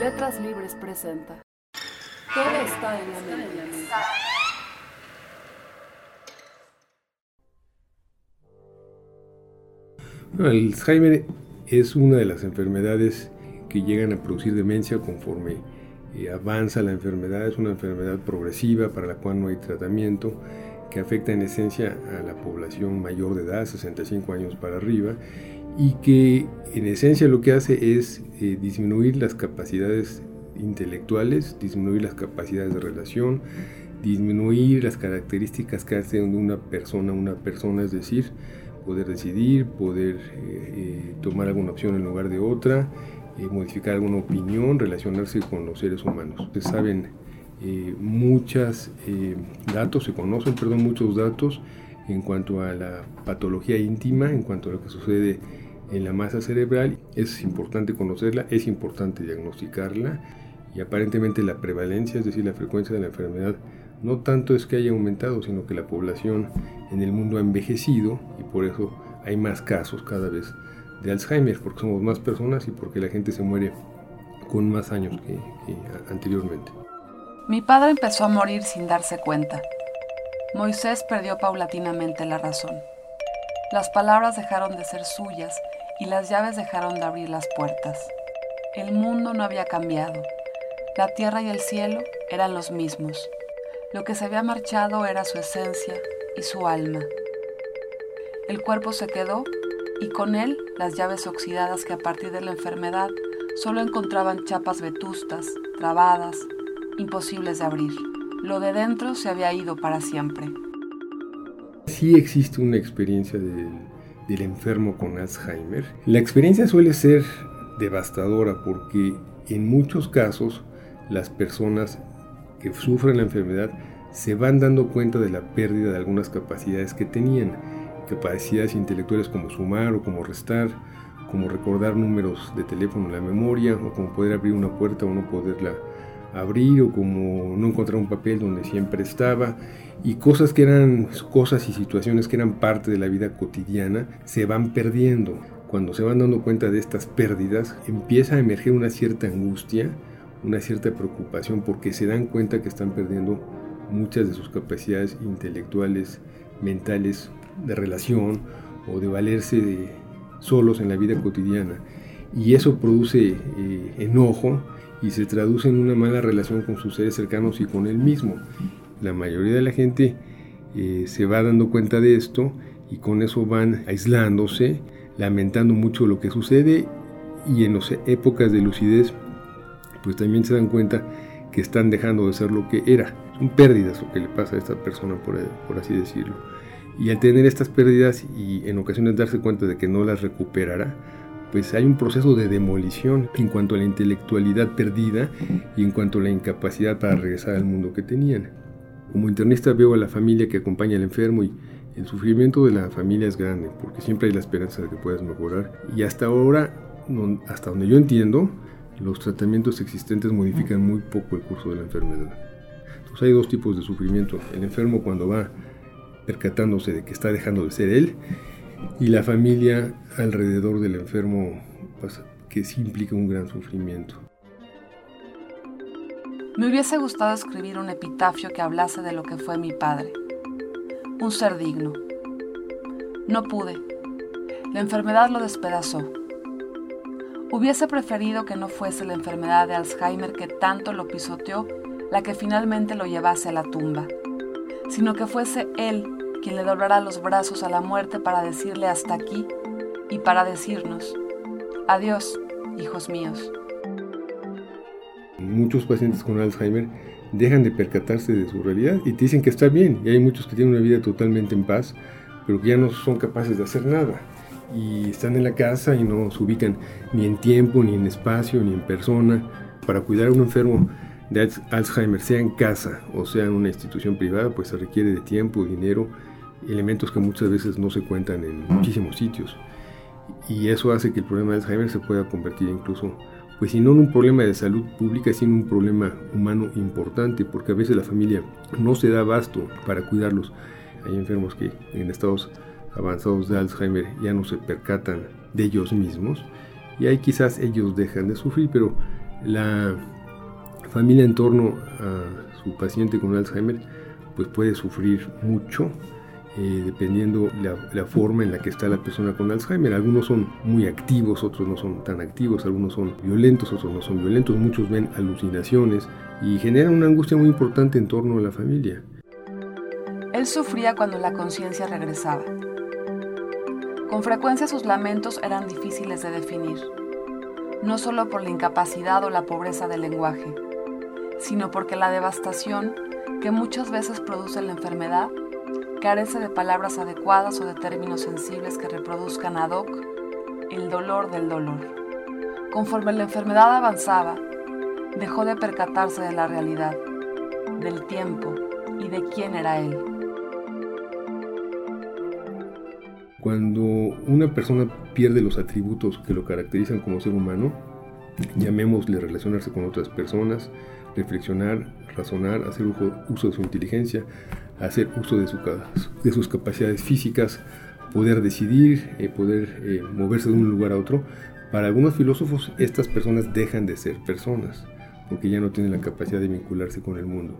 Letras Libres presenta. Todo está en la mente. el Alzheimer es una de las enfermedades que llegan a producir demencia conforme eh, avanza la enfermedad. Es una enfermedad progresiva para la cual no hay tratamiento, que afecta en esencia a la población mayor de edad, 65 años para arriba, y que en esencia lo que hace es eh, disminuir las capacidades intelectuales, disminuir las capacidades de relación, disminuir las características que hace de una persona una persona, es decir, poder decidir, poder eh, eh, tomar alguna opción en lugar de otra, modificar alguna opinión, relacionarse con los seres humanos. Se saben muchos datos, se conocen, perdón, muchos datos en cuanto a la patología íntima, en cuanto a lo que sucede en la masa cerebral. Es importante conocerla, es importante diagnosticarla y aparentemente la prevalencia, es decir, la frecuencia de la enfermedad, no tanto es que haya aumentado, sino que la población en el mundo ha envejecido y por eso hay más casos cada vez de Alzheimer, porque somos más personas y porque la gente se muere con más años que, que anteriormente. Mi padre empezó a morir sin darse cuenta. Moisés perdió paulatinamente la razón. Las palabras dejaron de ser suyas y las llaves dejaron de abrir las puertas. El mundo no había cambiado. La tierra y el cielo eran los mismos. Lo que se había marchado era su esencia y su alma. El cuerpo se quedó y con él las llaves oxidadas que a partir de la enfermedad solo encontraban chapas vetustas, trabadas, imposibles de abrir. Lo de dentro se había ido para siempre. Sí existe una experiencia del del enfermo con Alzheimer, la experiencia suele ser devastadora porque en muchos casos las personas que sufren la enfermedad se van dando cuenta de la pérdida de algunas capacidades que tenían, capacidades intelectuales como sumar o como restar, como recordar números de teléfono en la memoria, o como poder abrir una puerta o no poderla abrir, o como no encontrar un papel donde siempre estaba, y cosas que eran cosas y situaciones que eran parte de la vida cotidiana se van perdiendo. Cuando se van dando cuenta de estas pérdidas, empieza a emerger una cierta angustia, una cierta preocupación porque se dan cuenta que están perdiendo muchas de sus capacidades intelectuales, mentales, de relación o de valerse solos en la vida cotidiana. Y eso produce eh, enojo y se traduce en una mala relación con sus seres cercanos y con él mismo. La mayoría de la gente eh, se va dando cuenta de esto y con eso van aislándose, lamentando mucho lo que sucede y en las épocas de lucidez pues también se dan cuenta que están dejando de ser lo que era. Son pérdidas lo que le pasa a esta persona, por, por así decirlo. Y al tener estas pérdidas y en ocasiones darse cuenta de que no las recuperará, pues hay un proceso de demolición en cuanto a la intelectualidad perdida y en cuanto a la incapacidad para regresar al mundo que tenían. Como internista veo a la familia que acompaña al enfermo y el sufrimiento de la familia es grande porque siempre hay la esperanza de que puedas mejorar. Y hasta ahora, hasta donde yo entiendo, los tratamientos existentes modifican muy poco el curso de la enfermedad. Entonces hay dos tipos de sufrimiento. El enfermo cuando va percatándose de que está dejando de ser él y la familia alrededor del enfermo pues, que sí implica un gran sufrimiento. Me hubiese gustado escribir un epitafio que hablase de lo que fue mi padre, un ser digno. No pude. La enfermedad lo despedazó. Hubiese preferido que no fuese la enfermedad de Alzheimer que tanto lo pisoteó la que finalmente lo llevase a la tumba, sino que fuese él quien le doblará los brazos a la muerte para decirle hasta aquí y para decirnos, adiós, hijos míos. Muchos pacientes con Alzheimer dejan de percatarse de su realidad y te dicen que está bien. Y hay muchos que tienen una vida totalmente en paz, pero que ya no son capaces de hacer nada. Y están en la casa y no se ubican ni en tiempo, ni en espacio, ni en persona. Para cuidar a un enfermo de Alzheimer, sea en casa o sea en una institución privada, pues se requiere de tiempo, dinero, elementos que muchas veces no se cuentan en muchísimos sitios. Y eso hace que el problema de Alzheimer se pueda convertir incluso pues si no en un problema de salud pública, sino un problema humano importante, porque a veces la familia no se da abasto para cuidarlos. Hay enfermos que en estados avanzados de Alzheimer ya no se percatan de ellos mismos y ahí quizás ellos dejan de sufrir, pero La familia en torno a su paciente con Alzheimer pues puede sufrir mucho eh, dependiendo la, forma en la que está la persona con Alzheimer. Algunos son muy activos, otros no son tan activos, algunos son violentos, otros no son violentos, muchos ven alucinaciones y generan una angustia muy importante en torno a la familia. Él sufría cuando la conciencia regresaba. Con frecuencia sus lamentos eran difíciles de definir, no solo por la incapacidad o la pobreza del lenguaje, sino porque la devastación que muchas veces produce la enfermedad carece de palabras adecuadas o de términos sensibles que reproduzcan ad hoc el dolor del dolor. Conforme la enfermedad avanzaba, dejó de percatarse de la realidad, del tiempo y de quién era él. Cuando una persona pierde los atributos que lo caracterizan como ser humano, llamémosle relacionarse con otras personas, reflexionar, razonar, hacer uso de su inteligencia, hacer uso de, sus capacidades físicas, poder decidir, eh, poder eh, moverse de un lugar a otro. Para algunos filósofos estas personas dejan de ser personas, porque ya no tienen la capacidad de vincularse con el mundo.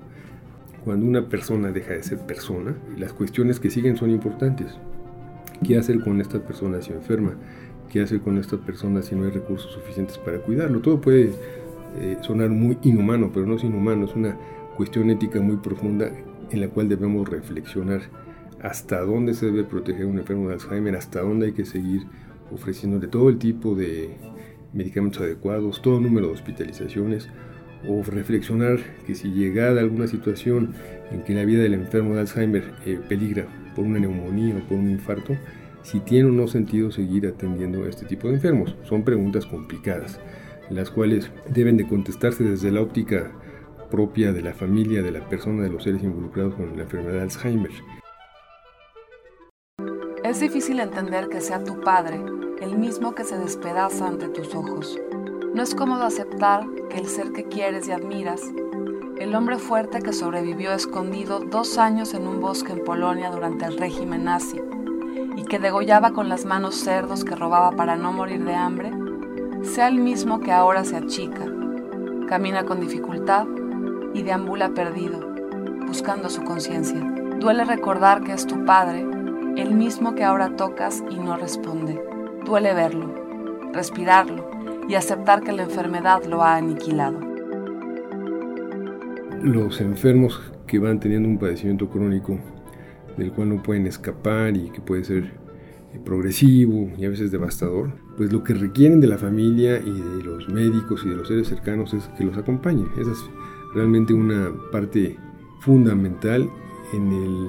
Cuando una persona deja de ser persona, las cuestiones que siguen son importantes. ¿Qué hacer con esta persona si enferma? ¿Qué hacer con esta persona si no hay recursos suficientes para cuidarlo? Todo puede eh, sonar muy inhumano, pero no es inhumano, es una cuestión ética muy profunda en la cual debemos reflexionar hasta dónde se debe proteger un enfermo de Alzheimer, hasta dónde hay que seguir ofreciéndole todo el tipo de medicamentos adecuados, todo número de hospitalizaciones, o reflexionar que si llegada alguna situación en que la vida del enfermo de Alzheimer eh, peligra por una neumonía o por un infarto, si tiene o no sentido seguir atendiendo a este tipo de enfermos. Son preguntas complicadas, las cuales deben de contestarse desde la óptica propia de la familia, de la persona, de los seres involucrados con la enfermedad de Alzheimer. Es difícil entender que sea tu padre el mismo que se despedaza ante tus ojos. No es cómodo aceptar que el ser que quieres y admiras, el hombre fuerte que sobrevivió escondido dos años en un bosque en Polonia durante el régimen nazi y que degollaba con las manos cerdos que robaba para no morir de hambre, sea el mismo que ahora se achica, camina con dificultad y deambula perdido, buscando su conciencia. Duele recordar que es tu padre, el mismo que ahora tocas y no responde. Duele verlo, respirarlo y aceptar que la enfermedad lo ha aniquilado. Los enfermos que van teniendo un padecimiento crónico del cual no pueden escapar y que puede ser progresivo y a veces devastador, pues lo que requieren de la familia y de los médicos y de los seres cercanos es que los acompañen. Esa es realmente una parte fundamental en,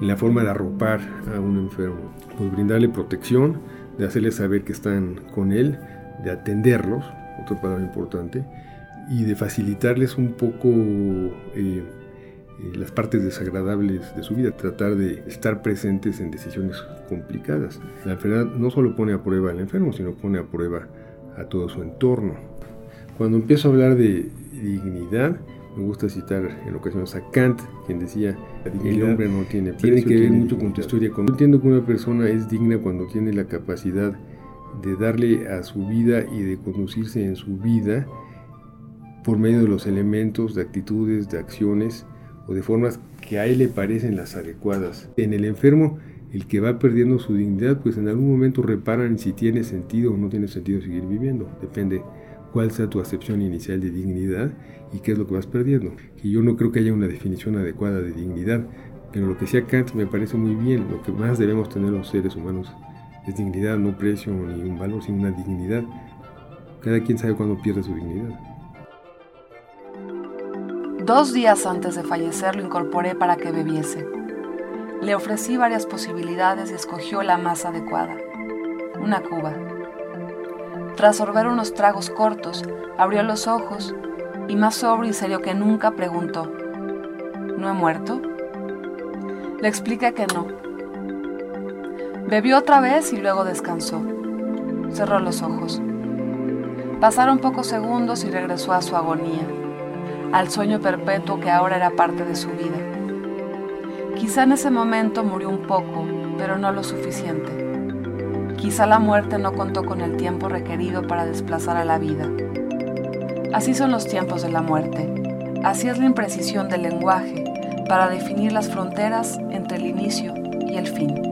la forma de arropar a un enfermo. Pues brindarle protección, de hacerle saber que están con él, de atenderlos, otra palabra importante, y de facilitarles un poco eh, eh, las partes desagradables de su vida, tratar de estar presentes en decisiones complicadas. La enfermedad no solo pone a prueba al enfermo, sino pone a prueba a todo su entorno. Cuando empiezo a hablar de dignidad, me gusta citar en ocasiones a Kant, quien decía, el hombre no tiene precio, tiene que ver mucho con tu historia. Yo entiendo que una persona es digna cuando tiene la capacidad de darle a su vida y de conducirse en su vida por medio de los elementos, de actitudes, de acciones o de formas que a él le parecen las adecuadas. En el enfermo, el que va perdiendo su dignidad, pues en algún momento reparan si tiene sentido o no tiene sentido seguir viviendo. Depende cuál sea tu acepción inicial de dignidad y qué es lo que vas perdiendo. Que yo no creo que haya una definición adecuada de dignidad, pero lo que decía Kant me parece muy bien. Lo que más debemos tener los seres humanos es dignidad, no precio ni un valor, sino una dignidad. Cada quien sabe cuándo pierde su dignidad. Dos días antes de fallecer lo incorporé para que bebiese. Le ofrecí varias posibilidades y escogió la más adecuada, una cuba. Tras sorber unos tragos cortos, abrió los ojos y más sobrio y serio que nunca preguntó, ¿No he muerto? Le expliqué que no. Bebió otra vez y luego descansó. Cerró los ojos. Pasaron pocos segundos y regresó a su agonía, al sueño perpetuo que ahora era parte de su vida. Quizá en ese momento murió un poco, pero no lo suficiente. Quizá la muerte no contó con el tiempo requerido para desplazar a la vida. Así son los tiempos de la muerte. Así es la imprecisión del lenguaje para definir las fronteras entre el inicio y el fin.